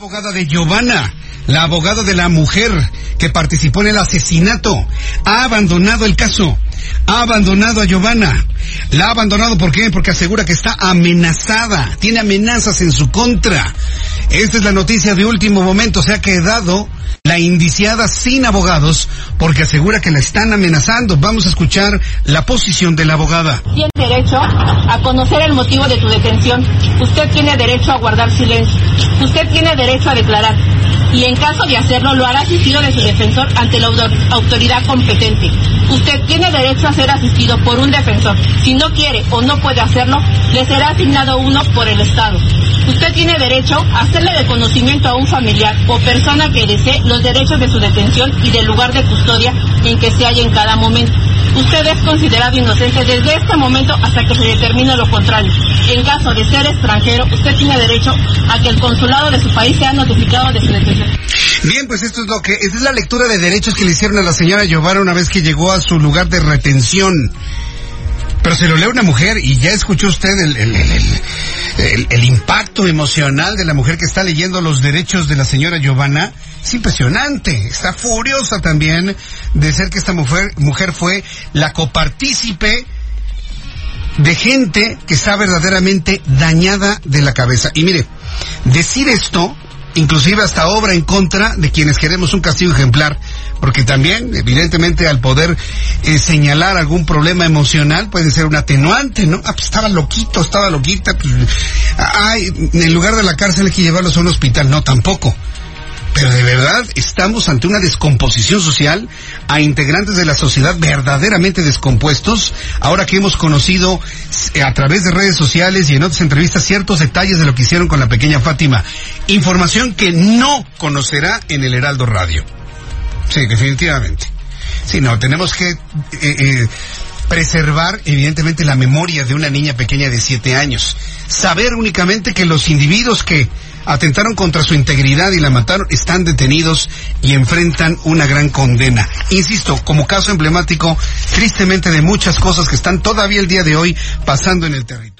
Abogada de Giovanna, la abogada de la mujer que participó en el asesinato, ha abandonado el caso, ha abandonado a Giovanna. La ha abandonado ¿por qué? Porque asegura que está amenazada, tiene amenazas en su contra. Esta es la noticia de último momento, se ha quedado la indiciada sin abogados porque asegura que la están amenazando. Vamos a escuchar la posición de la abogada. Tiene derecho a conocer el motivo de tu detención. Usted tiene derecho a guardar silencio. Usted tiene derecho a declarar. Y en caso de hacerlo, lo hará asistido de su defensor ante la autoridad competente. Usted tiene derecho a ser asistido por un defensor. Si no quiere o no puede hacerlo, le será asignado uno por el Estado. Usted tiene derecho a hacerle de conocimiento a un familiar o persona que desee los derechos de su detención y del lugar de custodia en que se halla en cada momento. Usted es considerado inocente desde este momento hasta que se determine lo contrario. En caso de ser extranjero, usted tiene derecho a que el consulado de su país sea notificado de su detención. Bien, pues esto es lo que, esta es la lectura de derechos que le hicieron a la señora Giovanna una vez que llegó a su lugar de retención. Pero se lo lee una mujer y ya escuchó usted el, el, el, impacto emocional de la mujer que está leyendo los derechos de la señora Giovanna. Es impresionante. Está furiosa también de ser que esta mujer, mujer fue la copartícipe de gente que está verdaderamente dañada de la cabeza. Y mire, decir esto inclusive hasta obra en contra de quienes queremos un castigo ejemplar, porque también, evidentemente, al poder eh, señalar algún problema emocional puede ser un atenuante, ¿no? Ah, pues estaba loquito, estaba loquita, pues, ay, en lugar de la cárcel hay que llevarlos a un hospital, no, tampoco. Pero de verdad estamos ante una descomposición social a integrantes de la sociedad verdaderamente descompuestos, ahora que hemos conocido eh, a través de redes sociales y en otras entrevistas ciertos detalles de lo que hicieron con la pequeña Fátima. Información que no conocerá en el Heraldo Radio. Sí, definitivamente. Sí, no, tenemos que... Eh, eh, preservar evidentemente la memoria de una niña pequeña de siete años. Saber únicamente que los individuos que atentaron contra su integridad y la mataron, están detenidos y enfrentan una gran condena. Insisto, como caso emblemático, tristemente, de muchas cosas que están todavía el día de hoy pasando en el territorio.